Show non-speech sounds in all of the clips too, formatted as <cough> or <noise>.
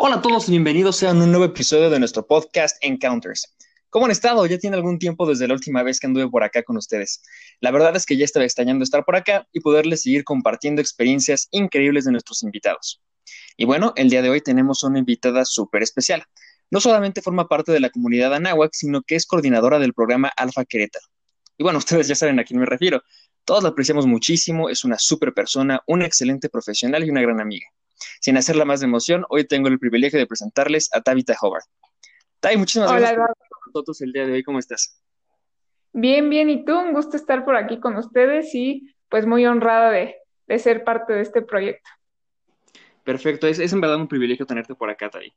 Hola a todos y bienvenidos a un nuevo episodio de nuestro podcast Encounters. ¿Cómo han estado? Ya tiene algún tiempo desde la última vez que anduve por acá con ustedes. La verdad es que ya estaba extrañando estar por acá y poderles seguir compartiendo experiencias increíbles de nuestros invitados. Y bueno, el día de hoy tenemos una invitada súper especial. No solamente forma parte de la comunidad Anáhuac, sino que es coordinadora del programa Alfa Querétaro. Y bueno, <laughs> ustedes ya saben a quién me refiero. Todos la apreciamos muchísimo, es una súper persona, una excelente profesional y una gran amiga. Sin hacerla más de emoción, hoy tengo el privilegio de presentarles a Tabitha Howard. Tavi, muchísimas gracias por estar con nosotros el día de hoy. ¿Cómo estás? Bien, bien. ¿Y tú? Un gusto estar por aquí con ustedes y pues muy honrada de, ser parte de este proyecto. Perfecto. Es, en verdad un privilegio tenerte por acá, Tavi.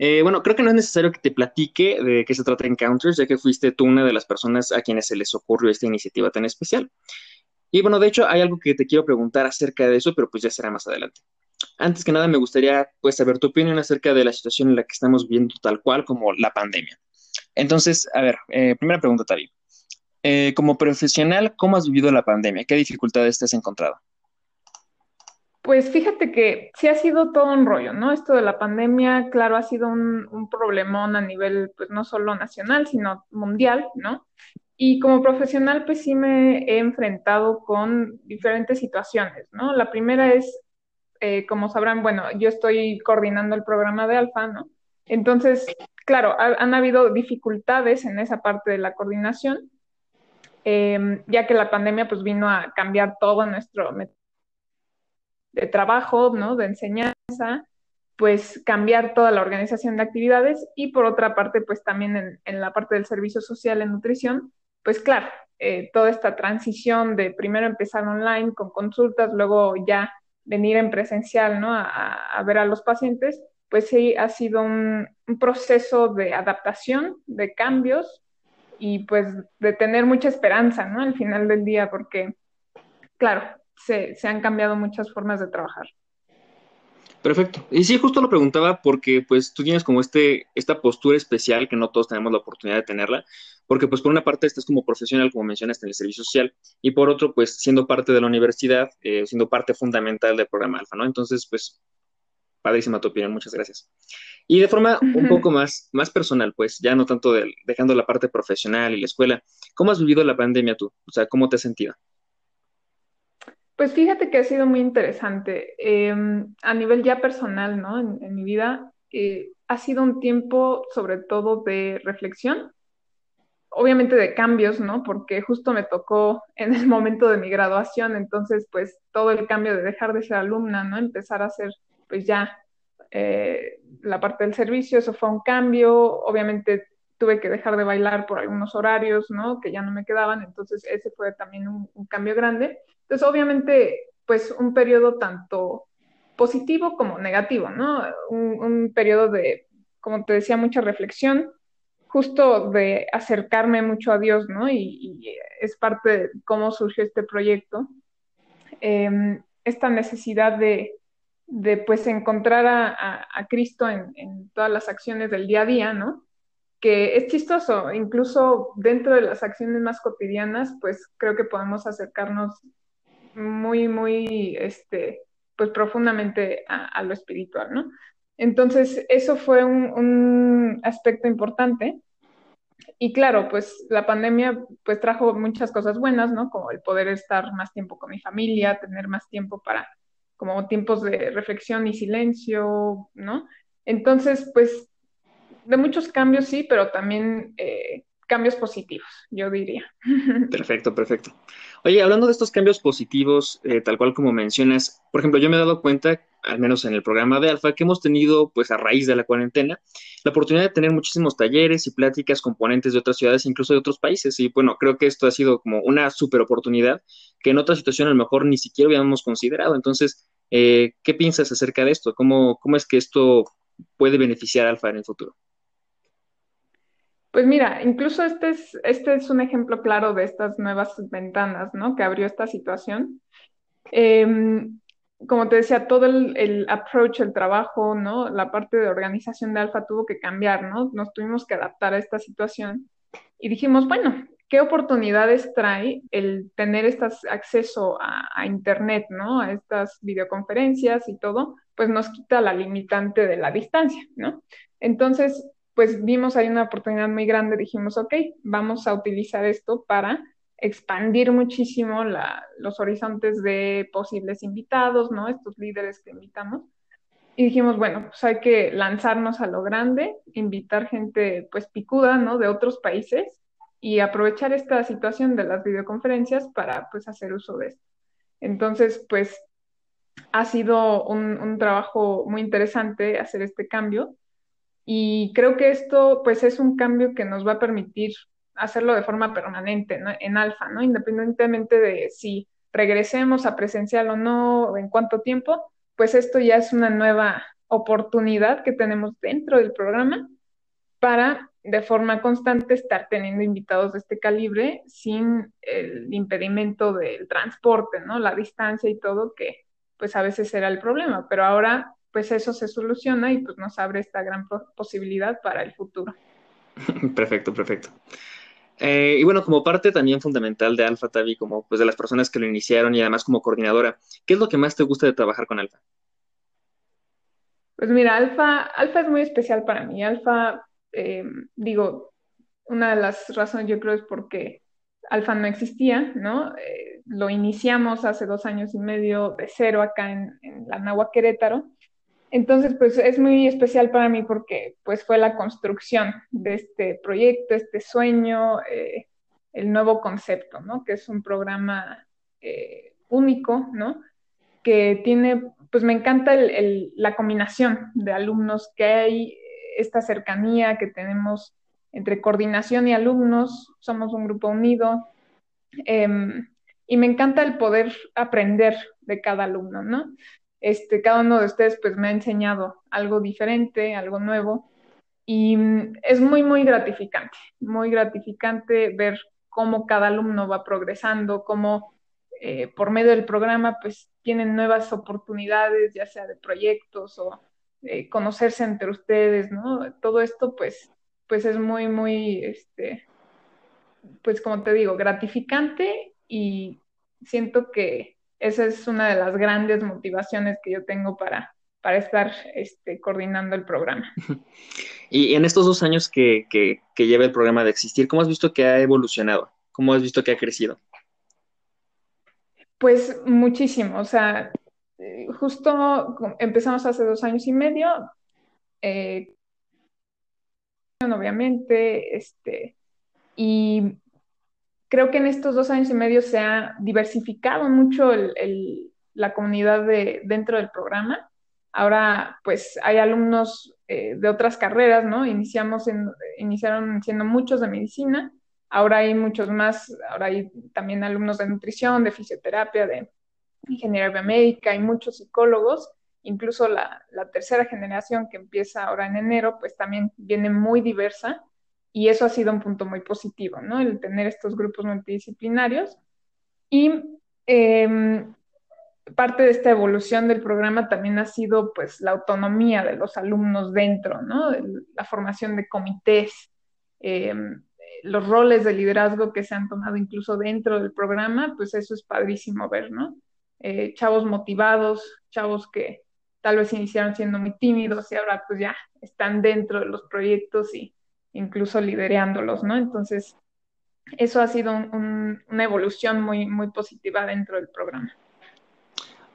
Eh, bueno, creo que no es necesario que te platique de qué se trata Encounters, ya que fuiste tú una de las personas a quienes se les ocurrió esta iniciativa tan especial. Y bueno, de hecho, hay algo que te quiero preguntar acerca de eso, pero pues ya será más adelante. Antes que nada, me gustaría pues saber tu opinión acerca de la situación en la que estamos viendo tal cual como la pandemia. Entonces, a ver, eh, primera pregunta, Tavi. Eh, como profesional, ¿cómo has vivido la pandemia? ¿Qué dificultades te has encontrado? Pues fíjate que sí ha sido todo un rollo, ¿no? Esto de la pandemia, claro, ha sido un, un problemón a nivel, pues no solo nacional, sino mundial, ¿no? Y como profesional, pues sí me he enfrentado con diferentes situaciones, ¿no? La primera es eh, como sabrán, bueno, yo estoy coordinando el programa de Alfa, ¿no? Entonces, claro, han habido dificultades en esa parte de la coordinación, em, ya que la pandemia pues vino a cambiar todo nuestro de trabajo, ¿no? De enseñanza, pues cambiar toda la organización de actividades y por otra parte, pues también en, en la parte del servicio social en nutrición, pues claro, eh, toda esta transición de primero empezar online con consultas, luego ya venir en presencial, ¿no? A, ver a los pacientes, pues sí ha sido un, proceso de adaptación, de cambios y pues de tener mucha esperanza, ¿no? Al final del día, porque, claro, se, se han cambiado muchas formas de trabajar. Perfecto. Y sí, justo lo preguntaba porque pues tú tienes como este, esta postura especial que no todos tenemos la oportunidad de tenerla, porque pues por una parte estás como profesional, como mencionaste, en el servicio social, y por otro pues siendo parte de la universidad, eh, siendo parte fundamental del programa Alfa, ¿no? Entonces pues, padrísima tu opinión, muchas gracias. Y de forma un poco más, más personal, pues ya no tanto dejando la parte profesional y la escuela, ¿cómo has vivido la pandemia tú? O sea, ¿cómo te has sentido? Pues fíjate que ha sido muy interesante. Em, a nivel ya personal, ¿no? En, mi vida, eh, ha sido un tiempo sobre todo de reflexión, obviamente de cambios, ¿no? Porque justo me tocó <laughs> en el momento de mi graduación, entonces pues todo el cambio de dejar de ser alumna, ¿no? Empezar a hacer pues ya eh, la parte del servicio, eso fue un cambio, obviamente tuve que dejar de bailar por algunos horarios, ¿no? Que ya no me quedaban, entonces ese fue también un cambio grande. Entonces, obviamente, pues un periodo tanto positivo como negativo, ¿no? Un, periodo de, como te decía, mucha reflexión, justo de acercarme mucho a Dios, ¿no? Y, es parte de cómo surgió este proyecto. Em, esta necesidad de, de pues encontrar a, Cristo en, en, todas las acciones del día a día, ¿no? Que es chistoso, incluso dentro de las acciones más cotidianas, pues creo que podemos acercarnos muy, muy, este, pues profundamente a, lo espiritual, ¿no? Entonces, eso fue un, aspecto importante. Y claro, pues la pandemia pues trajo muchas cosas buenas, ¿no? Como el poder estar más tiempo con mi familia, tener más tiempo para como tiempos de reflexión y silencio, ¿no? Entonces, pues de muchos cambios sí, pero también eh, cambios positivos, yo diría. <laughs> Perfecto, perfecto. Oye, hablando de estos cambios positivos, eh, tal cual como mencionas, por ejemplo, yo me he dado cuenta, al menos en el programa de Alfa, que hemos tenido, pues a raíz de la cuarentena, la oportunidad de tener muchísimos talleres y pláticas con ponentes de otras ciudades, incluso de otros países. Y bueno, creo que esto ha sido como una super oportunidad que en otra situación a lo mejor ni siquiera habíamos considerado. Entonces, eh, ¿qué piensas acerca de esto? ¿Cómo, ¿Cómo es que esto puede beneficiar a Alfa en el futuro? Pues mira, incluso este es, este es un ejemplo claro de estas nuevas ventanas, ¿no? Que abrió esta situación. Em, como te decía, todo el, el, approach, el trabajo, ¿no? La parte de organización de Alfa tuvo que cambiar, ¿no? Nos tuvimos que adaptar a esta situación y dijimos, bueno, qué oportunidades trae el tener este acceso a, Internet, ¿no? A estas videoconferencias y todo, pues nos quita la limitante de la distancia, ¿no? Entonces, pues vimos ahí una oportunidad muy grande, dijimos, ok, vamos a utilizar esto para expandir muchísimo los horizontes de posibles invitados, ¿no? Estos líderes que invitamos. Y dijimos, bueno, pues hay que lanzarnos a lo grande, invitar gente pues picuda, ¿no? De otros países y aprovechar esta situación de las videoconferencias para pues hacer uso de esto. Entonces, pues ha sido un, trabajo muy interesante hacer este cambio y creo que esto pues es un cambio que nos va a permitir hacerlo de forma permanente en alfa, ¿no? Independientemente de si regresemos a presencial o no, en cuánto tiempo, pues esto ya es una nueva oportunidad que tenemos dentro del programa para de forma constante estar teniendo invitados de este calibre sin el impedimento del transporte, ¿no? La distancia y todo, que pues a veces era el problema, pero ahora pues eso se soluciona y pues nos abre esta gran posibilidad para el futuro. <laughs> Perfecto, perfecto. Eh, y bueno, como parte también fundamental de Alfa, Tavi, como pues de las personas que lo iniciaron y además como coordinadora, ¿qué es lo que más te gusta de trabajar con Alfa? Pues mira, Alfa, Alfa es muy especial para mí. Alfa eh, digo, una de las razones yo creo es porque Alfa no existía, ¿no? Eh, lo iniciamos hace dos años y medio de cero acá en, la Nahua Querétaro. Entonces, pues es muy especial para mí porque pues fue la construcción de este proyecto, este sueño, eh, el nuevo concepto, ¿no? Que es un programa único, ¿no? Que tiene, pues me encanta la combinación de alumnos que hay, esta cercanía que tenemos entre coordinación y alumnos, somos un grupo unido. Em, y me encanta el poder aprender de cada alumno, ¿no? Este, cada uno de ustedes pues me ha enseñado algo diferente, algo nuevo, y mm, es muy, muy gratificante, muy gratificante ver cómo cada alumno va progresando, cómo eh, por medio del programa pues tienen nuevas oportunidades, ya sea de proyectos o eh, conocerse entre ustedes, ¿no? Todo esto, pues, pues es muy, muy, este, pues como te digo, gratificante y siento que esa es una de las grandes motivaciones que yo tengo para, para estar este, coordinando el programa. <laughs> Y en estos dos años que, que, que lleva el programa de existir, ¿cómo has visto que ha evolucionado? ¿Cómo has visto que ha crecido? Pues muchísimo, o sea, eh, justo empezamos hace dos años y medio, eh, obviamente, este, y creo que en estos dos años y medio se ha diversificado mucho la comunidad de, dentro del programa. Ahora, pues hay alumnos eh, de otras carreras, ¿no? Iniciamos iniciaron siendo muchos de medicina, ahora hay muchos más, ahora hay también alumnos de nutrición, de fisioterapia, de ingeniería biomédica y muchos psicólogos, incluso la, tercera generación que empieza ahora en enero, pues también viene muy diversa y eso ha sido un punto muy positivo, ¿no? El tener estos grupos multidisciplinarios. Y em, parte de esta evolución del programa también ha sido pues la autonomía de los alumnos dentro, ¿no? La formación de comités, em, los roles de liderazgo que se han tomado incluso dentro del programa, pues eso es padrísimo ver, ¿no? Eh, chavos motivados, chavos que tal vez iniciaron siendo muy tímidos y ahora pues ya están dentro de los proyectos y incluso liderándolos, ¿no? Entonces, eso ha sido una evolución muy, muy positiva dentro del programa.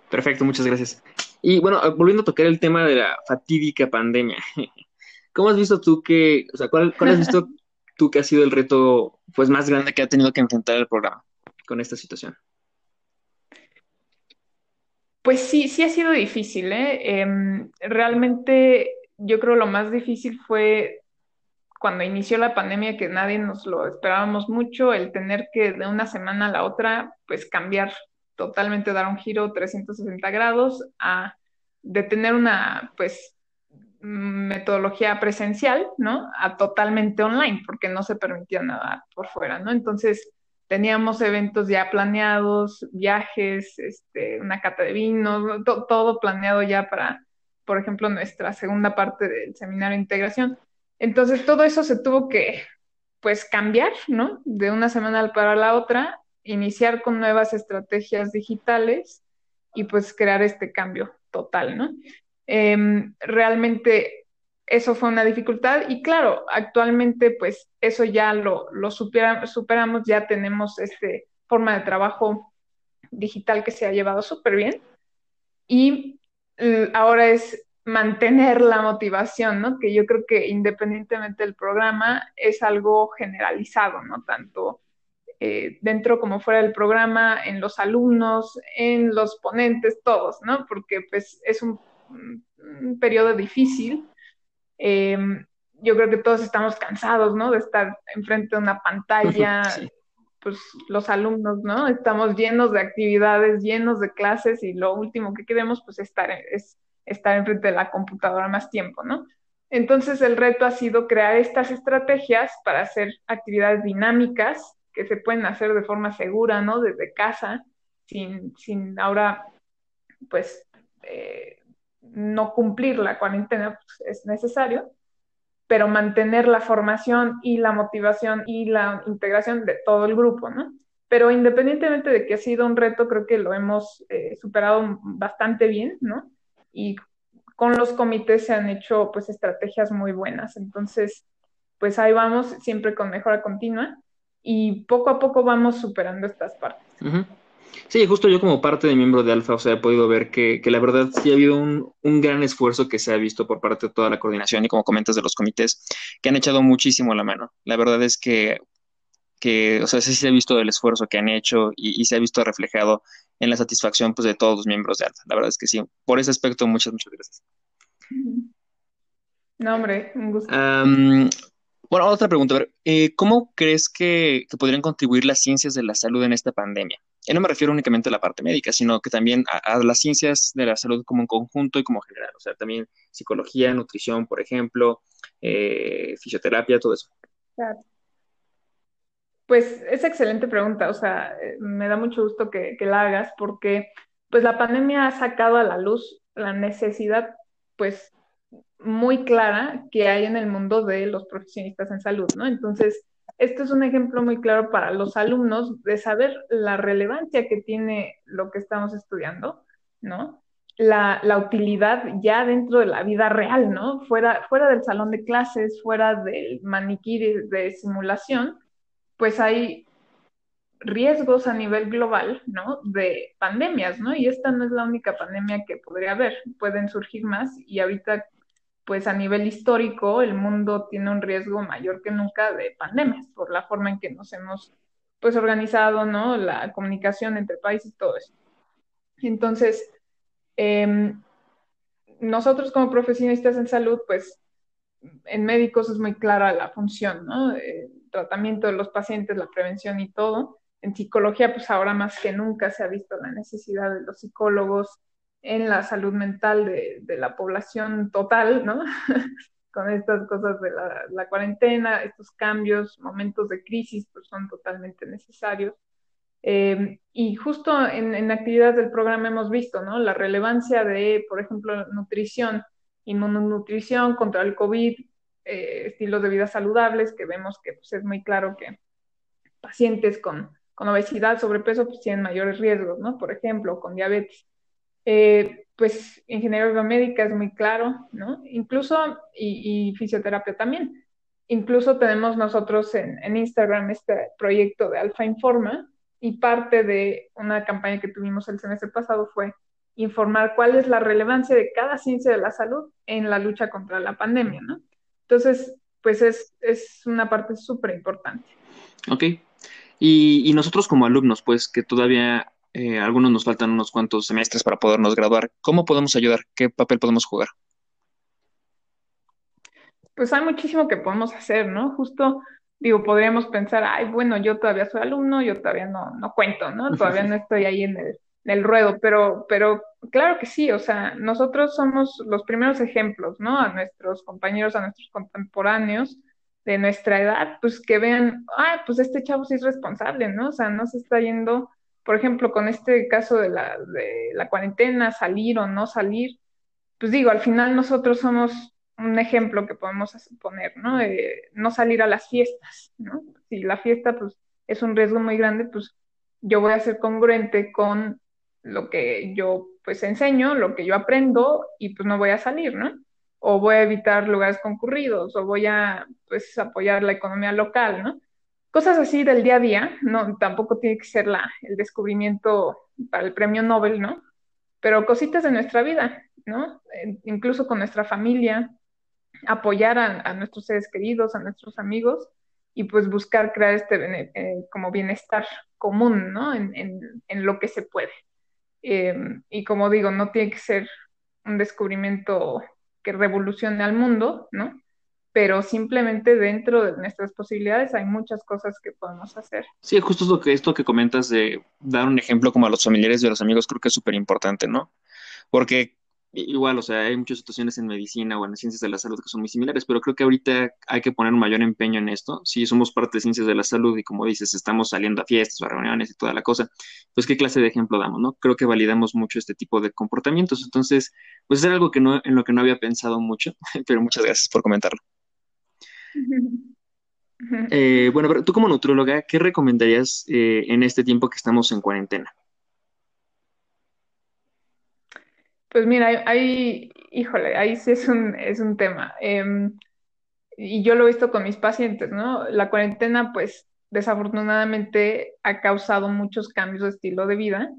Perfecto, muchas gracias. Y bueno, volviendo a tocar el tema de la fatídica pandemia, <laughs> ¿cómo has visto tú que, o sea, cuál, cuál has visto <laughs> tú que ha sido el reto pues más grande que ha tenido que enfrentar el programa con esta situación? Pues sí, sí ha sido difícil, ¿eh? Em, realmente yo creo lo más difícil fue cuando inició la pandemia, que nadie nos lo esperábamos mucho, el tener que de una semana a la otra, pues cambiar totalmente, dar un giro 360 grados, a de tener una, pues, metodología presencial, ¿no? A totalmente online, porque no se permitía nada por fuera, ¿no? Entonces, teníamos eventos ya planeados, viajes, este, una cata de vinos, todo planeado ya para, por ejemplo, nuestra segunda parte del seminario de integración. Entonces, todo eso se tuvo que, pues cambiar, ¿no? De una semana para la otra, iniciar con nuevas estrategias digitales y pues crear este cambio total, ¿no? Em, realmente eso fue una dificultad y claro, actualmente pues eso ya lo, superamos, ya tenemos esta forma de trabajo digital que se ha llevado súper bien y eh, ahora es mantener la motivación, ¿no? Que yo creo que independientemente del programa es algo generalizado, ¿no? Tanto eh, dentro como fuera del programa, en los alumnos, en los ponentes, todos, ¿no? Porque pues es un, periodo difícil. Eh, yo creo que todos estamos cansados, ¿no? De estar enfrente de una pantalla, pues los alumnos, ¿no? Estamos llenos de actividades, llenos de clases y lo último que queremos pues estar es estar enfrente de la computadora más tiempo, ¿no? Entonces el reto ha sido crear estas estrategias para hacer actividades dinámicas que se pueden hacer de forma segura, ¿no? Desde casa, sin, sin ahora, pues, eh, no cumplir la cuarentena pues, es necesario, pero mantener la formación y la motivación y la integración de todo el grupo, ¿no? Pero independientemente de que ha sido un reto, creo que lo hemos eh, superado bastante bien, ¿no? Y con los comités se han hecho, pues, estrategias muy buenas. Entonces, pues ahí vamos, siempre con mejora continua y poco a poco vamos superando estas partes. Sí, justo yo como parte de miembro de Alfa, o sea, he podido ver que, la verdad sí ha habido un, gran esfuerzo que se ha visto por parte de toda la coordinación y como comentas de los comités, que han echado muchísimo la mano. La verdad es que, que o sea, sí se ha visto el esfuerzo que han hecho y, se ha visto reflejado en la satisfacción pues, de todos los miembros de Alfa. La verdad es que sí, por ese aspecto, muchas, muchas gracias. No, hombre, un gusto. Bueno, otra pregunta. A ver, eh, ¿Cómo crees que, podrían contribuir las ciencias de la salud en esta pandemia? Y no me refiero únicamente a la parte médica, sino que también a, las ciencias de la salud como un conjunto y como general. O sea, también psicología, nutrición, por ejemplo, eh, fisioterapia, todo eso. Claro. Pues es excelente pregunta, o sea, eh, me da mucho gusto que, que, la hagas porque pues la pandemia ha sacado a la luz la necesidad pues muy clara que hay en el mundo de los profesionistas en salud, ¿no? Entonces, esto es un ejemplo muy claro para los alumnos de saber la relevancia que tiene lo que estamos estudiando, ¿no? La, utilidad ya dentro de la vida real, ¿no? Fuera, fuera del salón de clases, fuera del maniquí de simulación, pues hay riesgos a nivel global, ¿no? De pandemias, ¿no? Y esta no es la única pandemia que podría haber, pueden surgir más y ahorita pues a nivel histórico el mundo tiene un riesgo mayor que nunca de pandemias por la forma en que nos hemos pues organizado, ¿no? La comunicación entre países, todo eso. Entonces, em, nosotros como profesionistas en salud, pues en médicos es muy clara la función, ¿no? El tratamiento de los pacientes, la prevención y todo. En psicología, pues ahora más que nunca se ha visto la necesidad de los psicólogos, en la salud mental de, la población total, ¿no? <laughs> Con estas cosas de la, cuarentena, estos cambios, momentos de crisis, pues son totalmente necesarios. Eh, y justo en, actividades del programa hemos visto, ¿no? La relevancia de, por ejemplo, nutrición, inmunonutrición contra el COVID, eh, estilos de vida saludables, que vemos que pues, es muy claro que pacientes con, con obesidad, sobrepeso, pues tienen mayores riesgos, ¿no? Por ejemplo, con diabetes. Eh, pues ingeniería biomédica es muy claro, ¿no? Incluso, y, fisioterapia también. Incluso tenemos nosotros en, en, Instagram este proyecto de Alfa Informa y parte de una campaña que tuvimos el semestre pasado fue informar cuál es la relevancia de cada ciencia de la salud en la lucha contra la pandemia, ¿no? Entonces, pues es, es una parte súper importante. Ok. Y, y, nosotros como alumnos, pues que todavía eh, algunos nos faltan unos cuantos semestres para podernos graduar. ¿Cómo podemos ayudar? ¿Qué papel podemos jugar? Pues hay muchísimo que podemos hacer, ¿no? Justo, digo, podríamos pensar, ay, bueno, yo todavía soy alumno, yo todavía no, no cuento, ¿no? <laughs> Todavía no estoy ahí en el, en el ruedo, pero, pero claro que sí, o sea, nosotros somos los primeros ejemplos, ¿no? A nuestros compañeros, a nuestros contemporáneos de nuestra edad, pues que vean, ay, pues este chavo sí es responsable, ¿no? O sea, no se está yendo por ejemplo, con este caso de la, de la cuarentena, salir o no salir, pues digo, al final nosotros somos un ejemplo que podemos poner, ¿no? no salir a las fiestas, ¿no? Si la fiesta, pues, es un riesgo muy grande, pues yo voy a ser congruente con lo que yo, pues, enseño, lo que yo aprendo y pues no voy a salir, ¿no? O voy a evitar lugares concurridos, o voy a, pues, apoyar la economía local, ¿no? Cosas así del día a día, no, tampoco tiene que ser la, el descubrimiento para el premio Nobel, ¿no? Pero cositas de nuestra vida, ¿no? Incluso con nuestra familia, apoyar a, nuestros seres queridos, a nuestros amigos y pues buscar crear este eh, como bienestar común, ¿no? En, en, lo que se puede. Em, y como digo, no tiene que ser un descubrimiento que revolucione al mundo, ¿no? Pero simplemente dentro de nuestras posibilidades hay muchas cosas que podemos hacer. Sí, justo lo que, esto que comentas de dar un ejemplo como a los familiares y a los amigos creo que es súper importante, ¿no? Porque igual, o sea, hay muchas situaciones en medicina o en las ciencias de la salud que son muy similares, pero creo que ahorita hay que poner un mayor empeño en esto. Si somos parte de ciencias de la salud y como dices, estamos saliendo a fiestas o a reuniones y toda la cosa, pues qué clase de ejemplo damos, ¿no? Creo que validamos mucho este tipo de comportamientos. Entonces, pues es algo que no, en lo que no había pensado mucho, <laughs> pero muchas gracias por comentarlo. <laughs> Eh, bueno, pero tú como nutróloga, ¿qué recomendarías eh, en este tiempo que estamos en cuarentena? Pues mira, hay, híjole, ahí sí es un, es un tema. Em, y yo lo he visto con mis pacientes, ¿no? La cuarentena, pues, desafortunadamente ha causado muchos cambios de estilo de vida,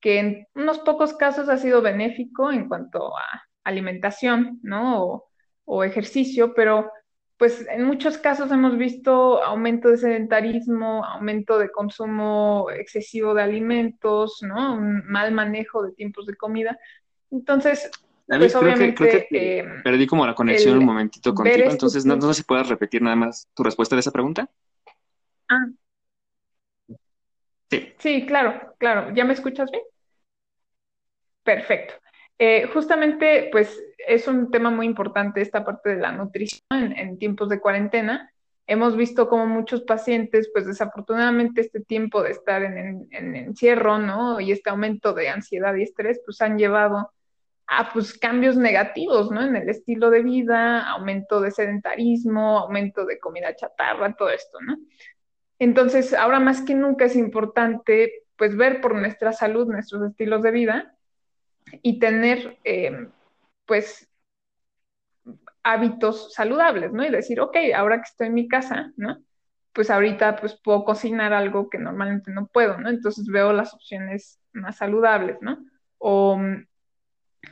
que en unos pocos casos ha sido benéfico en cuanto a alimentación, ¿no? O ejercicio, pero pues en muchos casos hemos visto aumento de sedentarismo, aumento de consumo excesivo de alimentos, ¿no? Un mal manejo de tiempos de comida. Entonces, pues obviamente... Eh, perdí como la conexión un momentito contigo, entonces no, sé si puedas repetir nada más tu respuesta de esa pregunta. Ah. Sí. Sí, claro, claro. ¿Ya me escuchas bien? Perfecto. Eh, justamente, pues es un tema muy importante esta parte de la nutrición en, tiempos de cuarentena. Hemos visto como muchos pacientes, pues desafortunadamente este tiempo de estar en, en encierro, ¿no? Y este aumento de ansiedad y estrés, pues han llevado a pues cambios negativos, ¿no? En el estilo de vida, aumento de sedentarismo, aumento de comida chatarra, todo esto, ¿no? Entonces, ahora más que nunca es importante pues ver por nuestra salud, nuestros estilos de vida y tener eh, pues hábitos saludables, ¿no? Y decir, ok, ahora que estoy en mi casa, ¿no? Pues ahorita pues puedo cocinar algo que normalmente no puedo, ¿no? Entonces veo las opciones más saludables, ¿no? O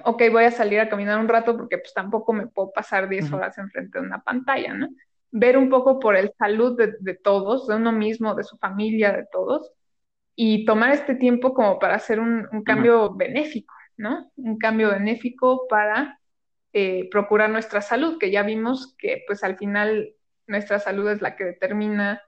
ok, voy a salir a caminar un rato porque pues tampoco me puedo pasar 10 horas enfrente de una pantalla, ¿no? Ver un poco por el salud de, todos, de uno mismo, de su familia, de todos, y tomar este tiempo como para hacer un, cambio benéfico, ¿no? Un cambio benéfico para eh, procurar nuestra salud, que ya vimos que pues al final nuestra salud es la que determina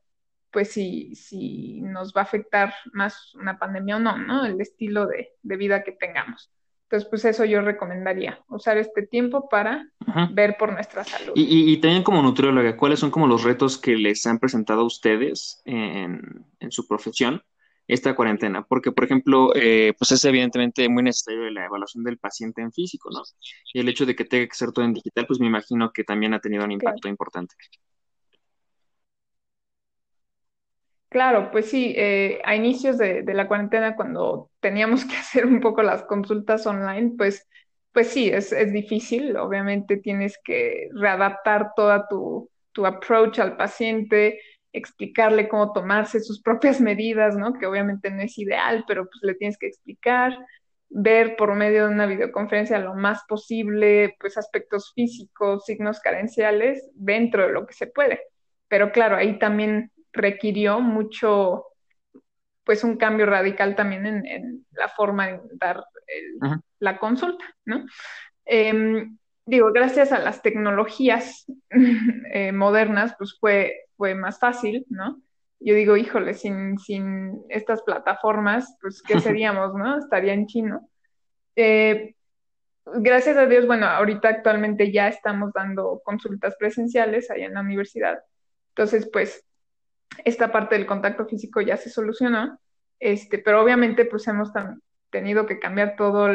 pues si, si nos va a afectar más una pandemia o no, ¿no? El estilo de vida que tengamos. Entonces, pues eso yo recomendaría, usar este tiempo para ver por nuestra salud. Y, también como nutrióloga, ¿cuáles son como los retos que les han presentado a ustedes en, su profesión esta cuarentena? Porque, por ejemplo, eh, pues es evidentemente muy necesario la evaluación del paciente en físico, ¿no? Y el hecho de que tenga que ser todo en digital, pues me imagino que también ha tenido un impacto importante. Claro, pues sí, eh, a inicios de, la cuarentena, cuando teníamos <laughs> que hacer un poco las consultas online, pues, pues sí, es, es difícil. Obviamente tienes que readaptar toda tu, tu approach al paciente, explicarle cómo tomarse sus propias medidas, ¿no? Que obviamente no es ideal, pero pues le tienes que explicar, ver por medio de una videoconferencia lo más posible, pues aspectos físicos, signos carenciales dentro de lo que se puede. Pero claro, ahí también requirió mucho, pues un cambio radical también en, la forma de dar la consulta, ¿no? Em, digo, gracias a las tecnologías <laughs> eh, modernas, pues fue, fue más fácil, ¿no? Yo digo, híjole, sin, sin estas plataformas, pues, ¿qué <laughs> seríamos, no? Estaría en chino. Eh, gracias a Dios, bueno, ahorita actualmente ya estamos dando consultas presenciales ahí en la universidad. Entonces, pues, esta parte del contacto físico ya se solucionó, este, pero obviamente pues hemos tenido que cambiar todo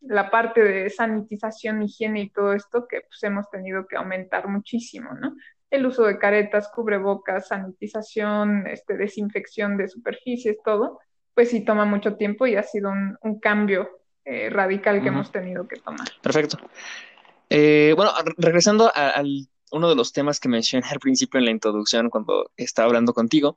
la parte de sanitización, higiene y todo esto que pues hemos tenido que aumentar muchísimo, ¿no? El uso de caretas, cubrebocas, sanitización, este, desinfección de superficies, todo, pues sí toma mucho tiempo y ha sido un, cambio eh, radical que hemos tenido que tomar. Perfecto. Eh, bueno, regresando al uno de los temas que mencioné <laughs> al principio en la introducción cuando estaba hablando contigo,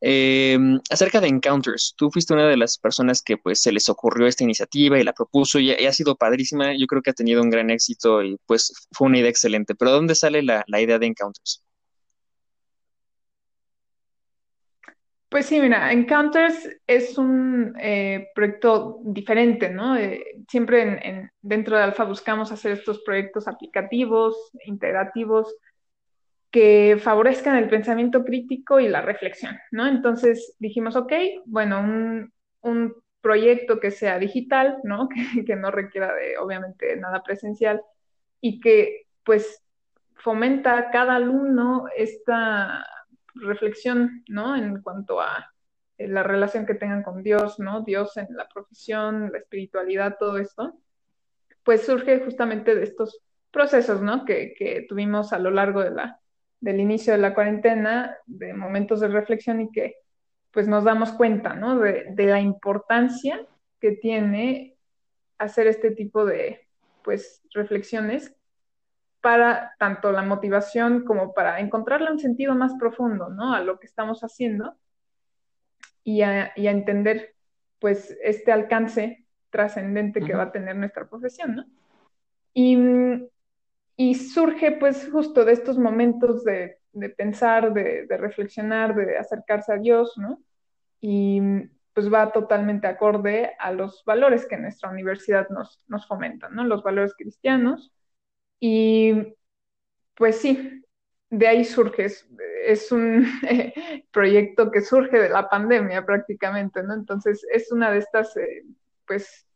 eh, acerca de Encounters. Tú fuiste una de las personas que pues se les ocurrió esta iniciativa y la propuso y, ha sido padrísima. Yo creo que ha tenido un gran éxito y pues fue una idea excelente. Pero ¿dónde sale la, idea de Encounters? Pues sí, mira, Encounters es un eh, proyecto diferente, ¿no? Eh, siempre dentro de Alfa buscamos hacer estos proyectos aplicativos, integrativos, que favorezcan el pensamiento crítico y la reflexión, ¿no? Entonces dijimos, ok, bueno, un, proyecto que sea digital, ¿no? <laughs> Que, que, no requiera de, obviamente, nada presencial y que, pues, fomenta a cada alumno esta reflexión, ¿no? En cuanto a eh, la relación que tengan con Dios, ¿no? Dios en la profesión, la espiritualidad, todo esto, pues surge justamente de estos procesos, ¿no? Que, que tuvimos a lo largo de la, del inicio de la cuarentena, de momentos de reflexión y que pues nos damos cuenta, ¿no? De, de la importancia que tiene hacer este tipo de, pues, reflexiones para tanto la motivación como para encontrarle un sentido más profundo, ¿no? A lo que estamos haciendo y a, entender, pues, este alcance trascendente que va a tener nuestra profesión, ¿no? Y, surge, pues, justo de estos momentos de, pensar, de, reflexionar, de acercarse a Dios, ¿no? Y pues va totalmente acorde a los valores que nuestra universidad nos, nos fomenta, ¿no? Los valores cristianos, y pues sí, de ahí surge, es, un <laughs> proyecto que surge de la pandemia prácticamente, ¿no? Entonces es una de estas, eh, pues,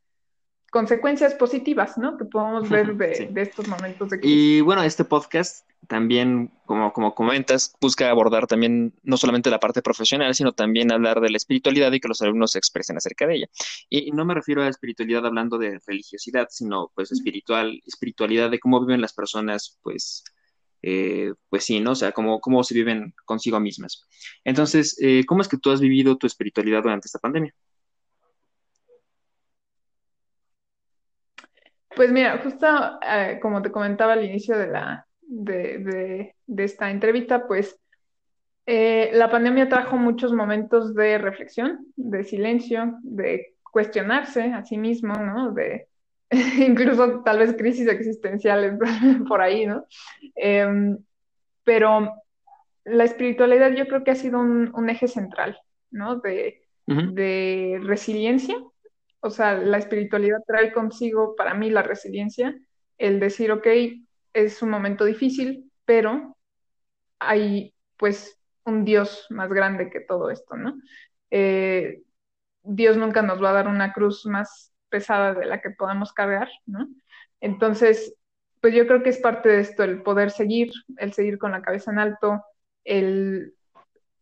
consecuencias positivas, ¿no? Que podemos ver de, estos momentos de crisis. Y bueno, este podcast también, como, como comentas, busca abordar también no solamente la parte profesional, sino también hablar de la espiritualidad y que los alumnos se expresen acerca de ella. Y, no me refiero a espiritualidad hablando de religiosidad, sino pues espiritual, espiritualidad de cómo viven las personas, pues, eh, pues sí, ¿no? O sea, cómo, cómo se viven consigo mismas. Entonces, eh, ¿cómo es que tú has vivido tu espiritualidad durante esta pandemia? Pues mira, justo eh, como te comentaba al inicio de, la, de, esta entrevista, pues eh, la pandemia trajo muchos momentos de reflexión, de silencio, de cuestionarse a sí mismo, ¿no? De <laughs> incluso tal vez crisis existenciales <laughs> por ahí, ¿no? Em, pero la espiritualidad yo creo que ha sido un, eje central, ¿no? De, de resiliencia o sea, la espiritualidad trae consigo para mí la resiliencia, el decir, ok, es un momento difícil, pero hay pues un Dios más grande que todo esto, ¿no? Eh, Dios nunca nos va a dar una cruz más pesada de la que podamos cargar, ¿no? Entonces, pues yo creo que es parte de esto, el poder seguir, el seguir con la cabeza en alto, el,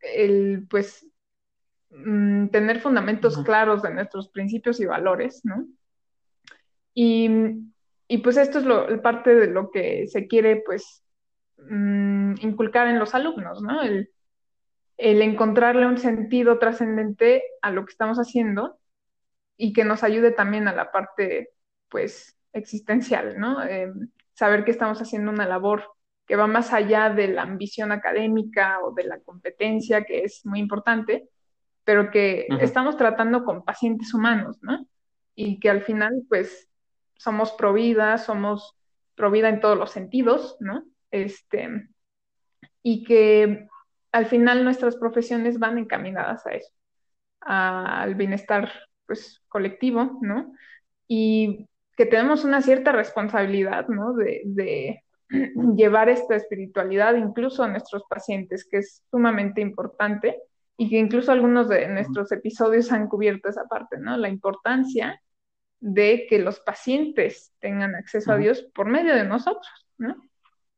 el pues Mm, tener fundamentos claros de nuestros principios y valores, ¿no? Y, pues esto es lo, parte de lo que se quiere, pues, mm, inculcar en los alumnos, ¿no? El, encontrarle un sentido trascendente a lo que estamos haciendo y que nos ayude también a la parte, pues, existencial, ¿no? Eh, saber que estamos haciendo una labor que va más allá de la ambición académica o de la competencia, que es muy importante, pero que estamos tratando con pacientes humanos, ¿no? Y que al final, pues, somos provida, somos provida en todos los sentidos, ¿no? Este, y que al final nuestras profesiones van encaminadas a eso, al bienestar, pues, colectivo, ¿no? Y que tenemos una cierta responsabilidad, ¿no? De, de <clears throat> llevar esta espiritualidad incluso a nuestros pacientes, que es sumamente importante y que incluso algunos de nuestros episodios han cubierto esa parte, ¿no? La importancia de que los pacientes tengan acceso a Dios por medio de nosotros, ¿no?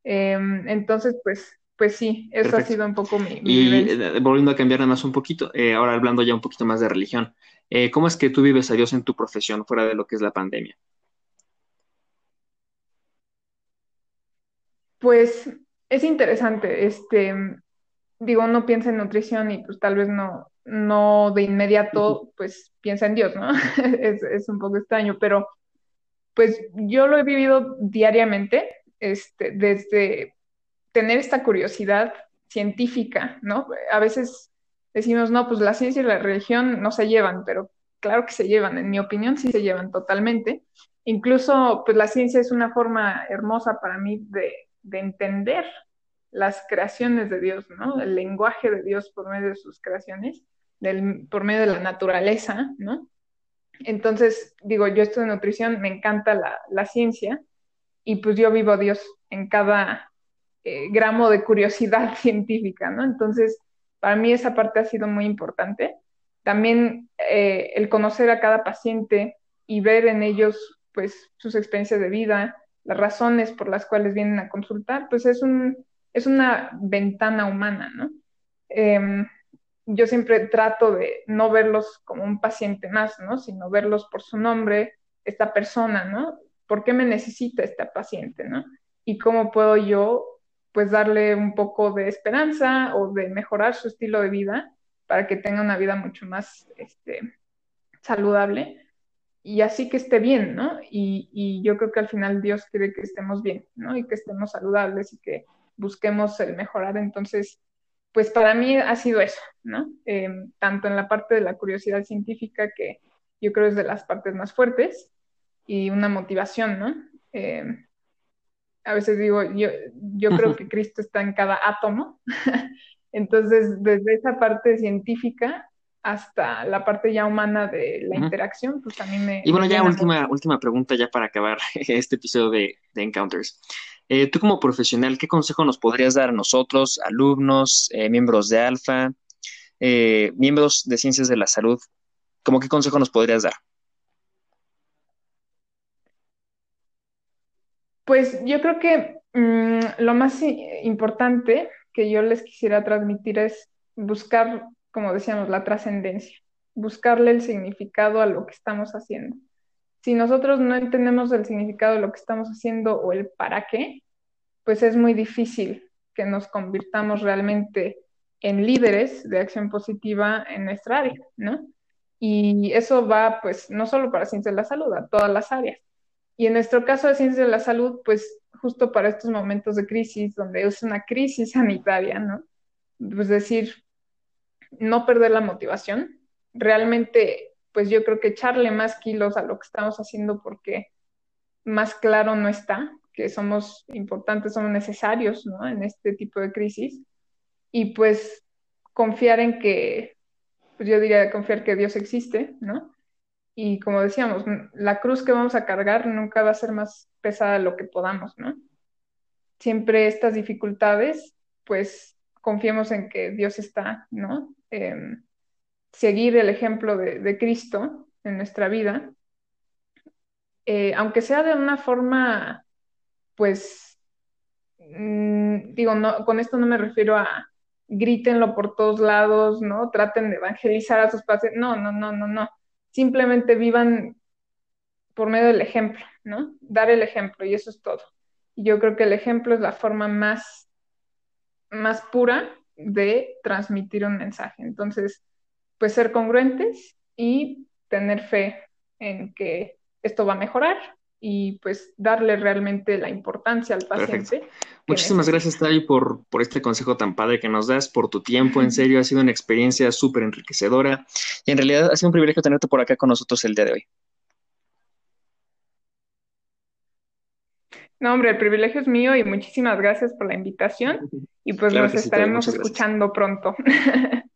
Em, entonces, pues, pues sí, eso ha sido un poco mi... y eh, volviendo a cambiar nada más un poquito, eh, ahora hablando ya un poquito más de religión, eh, ¿cómo es que tú vives a Dios en tu profesión fuera de lo que es la pandemia? Pues es interesante, este, digo, uno piensa en nutrición y pues tal vez no, no de inmediato, pues piensa en Dios, ¿no? <laughs> es, es, un poco extraño, pero pues yo lo he vivido diariamente, este, desde tener esta curiosidad científica, ¿no? A veces decimos, no, pues la ciencia y la religión no se llevan, pero claro que se llevan, en mi opinión sí se llevan totalmente. Incluso, pues la ciencia es una forma hermosa para mí de, de entender las creaciones de Dios, ¿no? El lenguaje de Dios por medio de sus creaciones, del, por medio de la naturaleza, ¿no? Entonces, digo, yo en nutrición, me encanta la, la ciencia y pues yo vivo a Dios en cada eh, gramo de curiosidad <laughs> científica, ¿no? Entonces, para mí esa parte ha sido muy importante. También eh, el conocer a cada paciente y ver en ellos, pues, sus experiencias de vida, las razones por las cuales vienen a consultar, pues es, un, es una ventana humana, ¿no? Eh, yo siempre trato de no verlos como un paciente más, ¿no? Sino verlos por su nombre, esta persona, ¿no? ¿Por qué me necesita este paciente, ¿no? Y cómo puedo yo, pues, darle un poco de esperanza o de mejorar su estilo de vida para que tenga una vida mucho más este, saludable y así que esté bien, ¿no? Y, y, yo creo que al final Dios quiere que estemos bien, ¿no? Y que estemos saludables y que busquemos el mejorar. Entonces, pues para mí ha sido eso, ¿no? Eh, tanto en la parte de la curiosidad científica, que yo creo es de las partes más fuertes, y una motivación, ¿no? Eh, a veces digo, yo, yo creo que Cristo está en cada átomo, <laughs> entonces desde esa parte científica hasta la parte ya humana de la interacción, pues también me... Y bueno, ya última, última pregunta ya para acabar <laughs> este episodio de, de Encounters. Eh, tú como profesional, ¿qué consejo nos podrías dar a nosotros, alumnos, eh, miembros de Alfa, eh, miembros de Ciencias de la Salud? ¿Cómo qué consejo nos podrías dar? Pues yo creo que mm, lo más importante que yo les quisiera transmitir es buscar, como decíamos, la trascendencia, buscarle el significado a lo que estamos haciendo si nosotros no entendemos el significado de lo que estamos haciendo o el para qué, pues es muy difícil que nos convirtamos realmente en líderes de acción positiva en nuestra área, ¿no? Y eso va, pues, no solo para ciencias de la salud, a todas las áreas. Y en nuestro caso de ciencias de la salud, pues, justo para estos momentos de crisis, donde es una crisis sanitaria, ¿no? Pues decir, no perder la motivación, realmente pues yo creo que echarle más kilos a lo que estamos haciendo porque más claro no está, que somos importantes, somos necesarios ¿no? en este tipo de crisis y pues confiar en que, pues yo diría confiar que Dios existe, ¿no? Y como decíamos, la cruz que vamos a cargar nunca va a ser más pesada de lo que podamos, ¿no? Siempre estas dificultades, pues confiemos en que Dios está, ¿no? Eh, seguir el ejemplo de, Cristo en nuestra vida, eh, aunque sea de una forma, pues, mm, digo, no, con esto no me refiero a grítenlo por todos lados, ¿no? Traten de evangelizar a sus pacientes, no, no, no, no, no. Simplemente vivan por medio del ejemplo, ¿no? Dar el ejemplo y eso es todo. Y yo creo que el ejemplo es la forma más, más pura de transmitir un mensaje. Entonces, pues ser congruentes y tener fe en que esto va a mejorar y pues darle realmente la importancia al paciente. Muchísimas gracias, Tavi, por, por este consejo tan padre que nos das, por tu tiempo, en serio, ha sido una experiencia súper enriquecedora y en realidad ha sido un privilegio tenerte por acá con nosotros el día de hoy. No, hombre, el privilegio es mío y muchísimas gracias por la invitación <laughs> y pues nos estaremos escuchando pronto. <laughs>